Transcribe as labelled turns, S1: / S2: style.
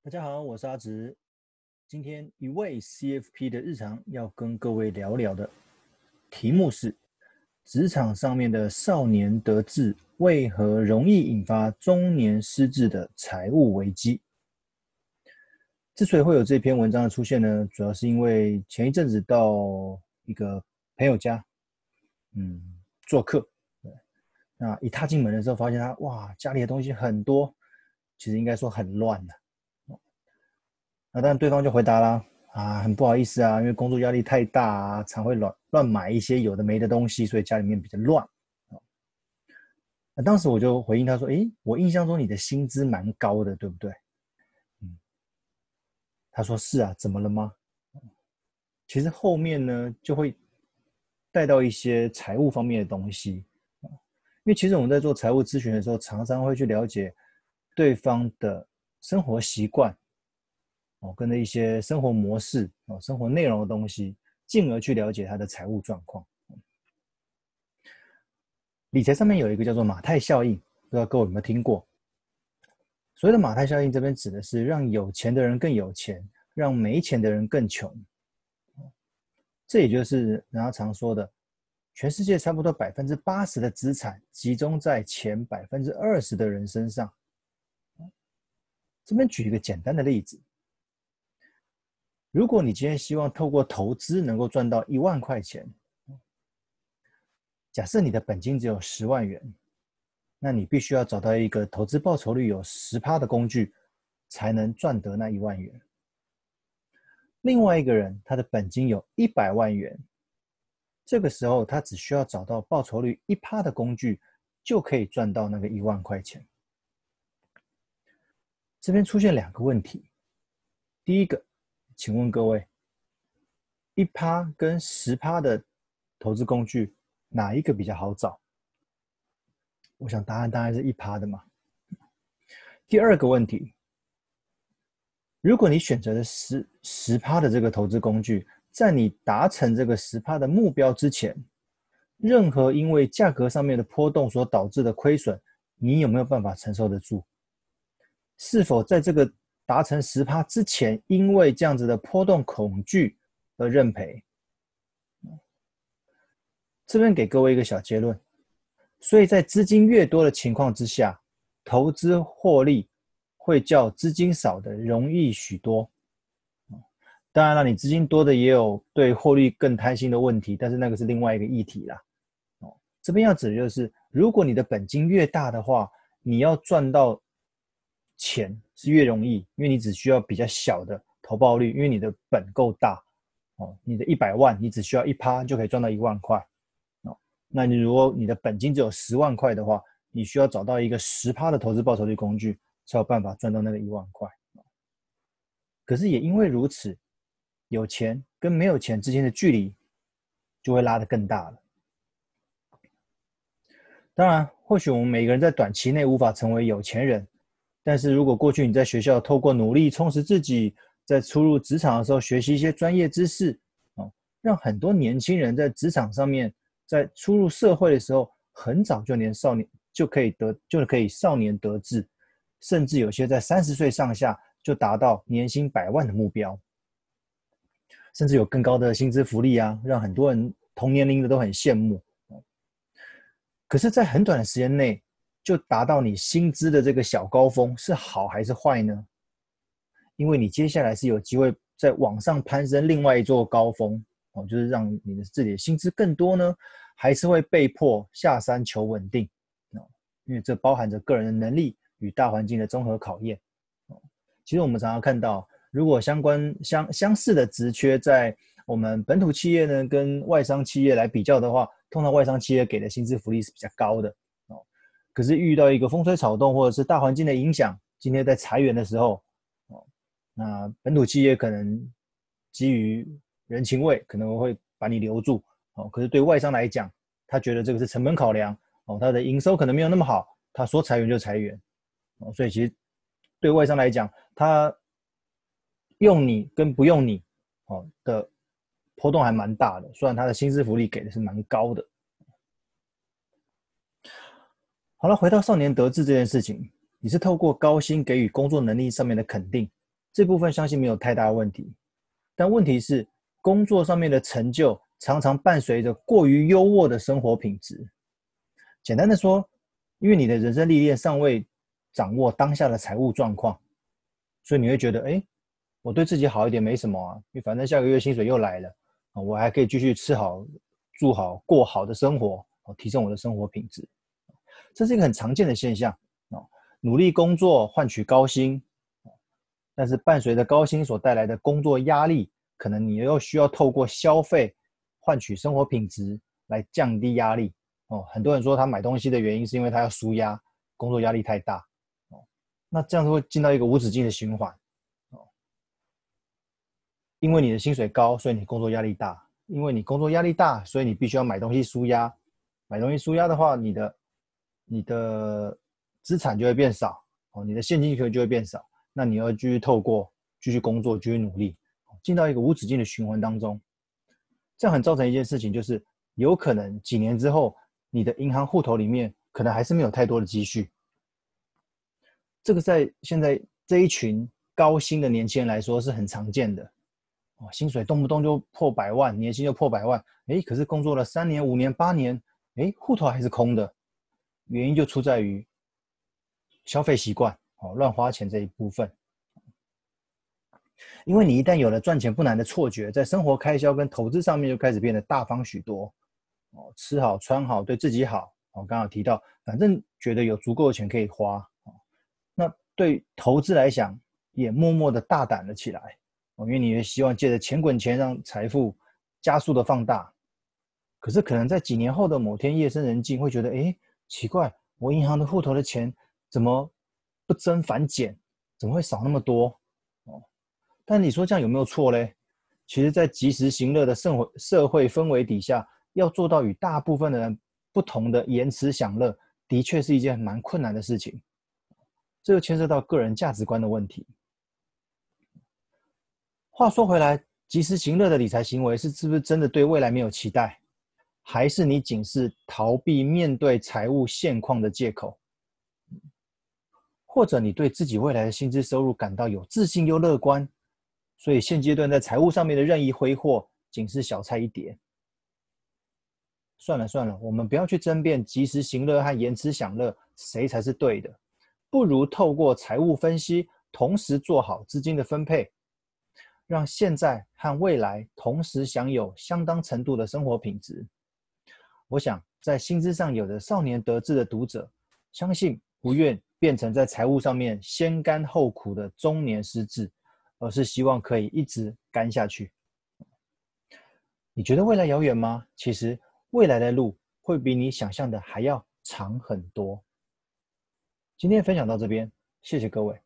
S1: 大家好，我是阿直。今天一位 CFP 的日常要跟各位聊聊的题目是：职场上面的少年得志为何容易引发中年失智的财务危机？之所以会有这篇文章的出现呢，主要是因为前一阵子到一个朋友家，嗯，做客。那一踏进门的时候，发现他哇，家里的东西很多，其实应该说很乱的。那当然，对方就回答了啊，很不好意思啊，因为工作压力太大啊，常会乱乱买一些有的没的东西，所以家里面比较乱。那当时我就回应他说：“诶，我印象中你的薪资蛮高的，对不对？”嗯，他说：“是啊，怎么了吗？”其实后面呢，就会带到一些财务方面的东西，因为其实我们在做财务咨询的时候，常常会去了解对方的生活习惯。哦，跟着一些生活模式哦，生活内容的东西，进而去了解他的财务状况。理财上面有一个叫做马太效应，不知道各位有没有听过？所谓的马太效应，这边指的是让有钱的人更有钱，让没钱的人更穷。这也就是人家常说的，全世界差不多百分之八十的资产集中在前百分之二十的人身上。这边举一个简单的例子。如果你今天希望透过投资能够赚到一万块钱，假设你的本金只有十万元，那你必须要找到一个投资报酬率有十趴的工具，才能赚得那一万元。另外一个人他的本金有一百万元，这个时候他只需要找到报酬率一趴的工具，就可以赚到那个一万块钱。这边出现两个问题，第一个。请问各位，一趴跟十趴的投资工具，哪一个比较好找？我想答案当然是一趴的嘛。第二个问题，如果你选择了十十趴的这个投资工具，在你达成这个十趴的目标之前，任何因为价格上面的波动所导致的亏损，你有没有办法承受得住？是否在这个达成十趴之前，因为这样子的波动恐惧而认赔。这边给各位一个小结论，所以在资金越多的情况之下，投资获利会较资金少的容易许多。当然了，你资金多的也有对获利更贪心的问题，但是那个是另外一个议题啦。哦，这边要指的就是，如果你的本金越大的话，你要赚到。钱是越容易，因为你只需要比较小的投报率，因为你的本够大哦。你的一百万，你只需要一趴就可以赚到一万块哦。那你如果你的本金只有十万块的话，你需要找到一个十趴的投资报酬率工具，才有办法赚到那个一万块。可是也因为如此，有钱跟没有钱之间的距离就会拉得更大了。当然，或许我们每个人在短期内无法成为有钱人。但是如果过去你在学校透过努力充实自己，在初入职场的时候学习一些专业知识，啊，让很多年轻人在职场上面，在初入社会的时候，很早就年少年就可以得，就可以少年得志，甚至有些在三十岁上下就达到年薪百万的目标，甚至有更高的薪资福利啊，让很多人同年龄的都很羡慕。可是，在很短的时间内，就达到你薪资的这个小高峰是好还是坏呢？因为你接下来是有机会再往上攀升另外一座高峰哦，就是让你的自己的薪资更多呢，还是会被迫下山求稳定哦？因为这包含着个人的能力与大环境的综合考验哦。其实我们常常看到，如果相关相相似的职缺在我们本土企业呢跟外商企业来比较的话，通常外商企业给的薪资福利是比较高的。可是遇到一个风吹草动，或者是大环境的影响，今天在裁员的时候，哦，那本土企业可能基于人情味，可能会把你留住，哦。可是对外商来讲，他觉得这个是成本考量，哦，他的营收可能没有那么好，他说裁员就裁员，哦，所以其实对外商来讲，他用你跟不用你，哦的波动还蛮大的，虽然他的薪资福利给的是蛮高的。好了，回到少年得志这件事情，你是透过高薪给予工作能力上面的肯定，这部分相信没有太大问题。但问题是，工作上面的成就常常伴随着过于优渥的生活品质。简单的说，因为你的人生历练尚未掌握当下的财务状况，所以你会觉得，哎，我对自己好一点没什么啊，因为反正下个月薪水又来了，我还可以继续吃好、住好、过好的生活，提升我的生活品质。这是一个很常见的现象哦。努力工作换取高薪，但是伴随着高薪所带来的工作压力，可能你又需要透过消费换取生活品质来降低压力。哦，很多人说他买东西的原因是因为他要舒压，工作压力太大。哦，那这样子会进到一个无止境的循环。哦，因为你的薪水高，所以你工作压力大；因为你工作压力大，所以你必须要买东西舒压。买东西舒压的话，你的你的。资产就会变少哦，你的现金流就会变少，那你要继续透过继续工作，继续努力，进到一个无止境的循环当中。这样很造成一件事情，就是有可能几年之后，你的银行户头里面可能还是没有太多的积蓄。这个在现在这一群高薪的年轻人来说是很常见的哦，薪水动不动就破百万，年薪就破百万，诶，可是工作了三年、五年、八年，诶，户头还是空的，原因就出在于。消费习惯哦，乱花钱这一部分，因为你一旦有了赚钱不难的错觉，在生活开销跟投资上面就开始变得大方许多哦，吃好穿好，对自己好哦。刚好提到，反正觉得有足够的钱可以花哦，那对投资来讲也默默的大胆了起来哦，因为你也希望借着钱滚钱，让财富加速的放大。可是可能在几年后的某天夜深人静，会觉得哎，奇怪，我银行的户头的钱。怎么不增反减？怎么会少那么多？哦，但你说这样有没有错嘞？其实，在及时行乐的社会社会氛围底下，要做到与大部分的人不同的延迟享乐，的确是一件蛮困难的事情。这就牵涉到个人价值观的问题。话说回来，及时行乐的理财行为是是不是真的对未来没有期待，还是你仅是逃避面对财务现况的借口？或者你对自己未来的薪资收入感到有自信又乐观，所以现阶段在财务上面的任意挥霍仅是小菜一碟。算了算了，我们不要去争辩及时行乐和延迟享乐谁才是对的，不如透过财务分析，同时做好资金的分配，让现在和未来同时享有相当程度的生活品质。我想，在薪资上有着少年得志的读者，相信不愿。变成在财务上面先甘后苦的中年失智，而是希望可以一直干下去。你觉得未来遥远吗？其实未来的路会比你想象的还要长很多。今天分享到这边，谢谢各位。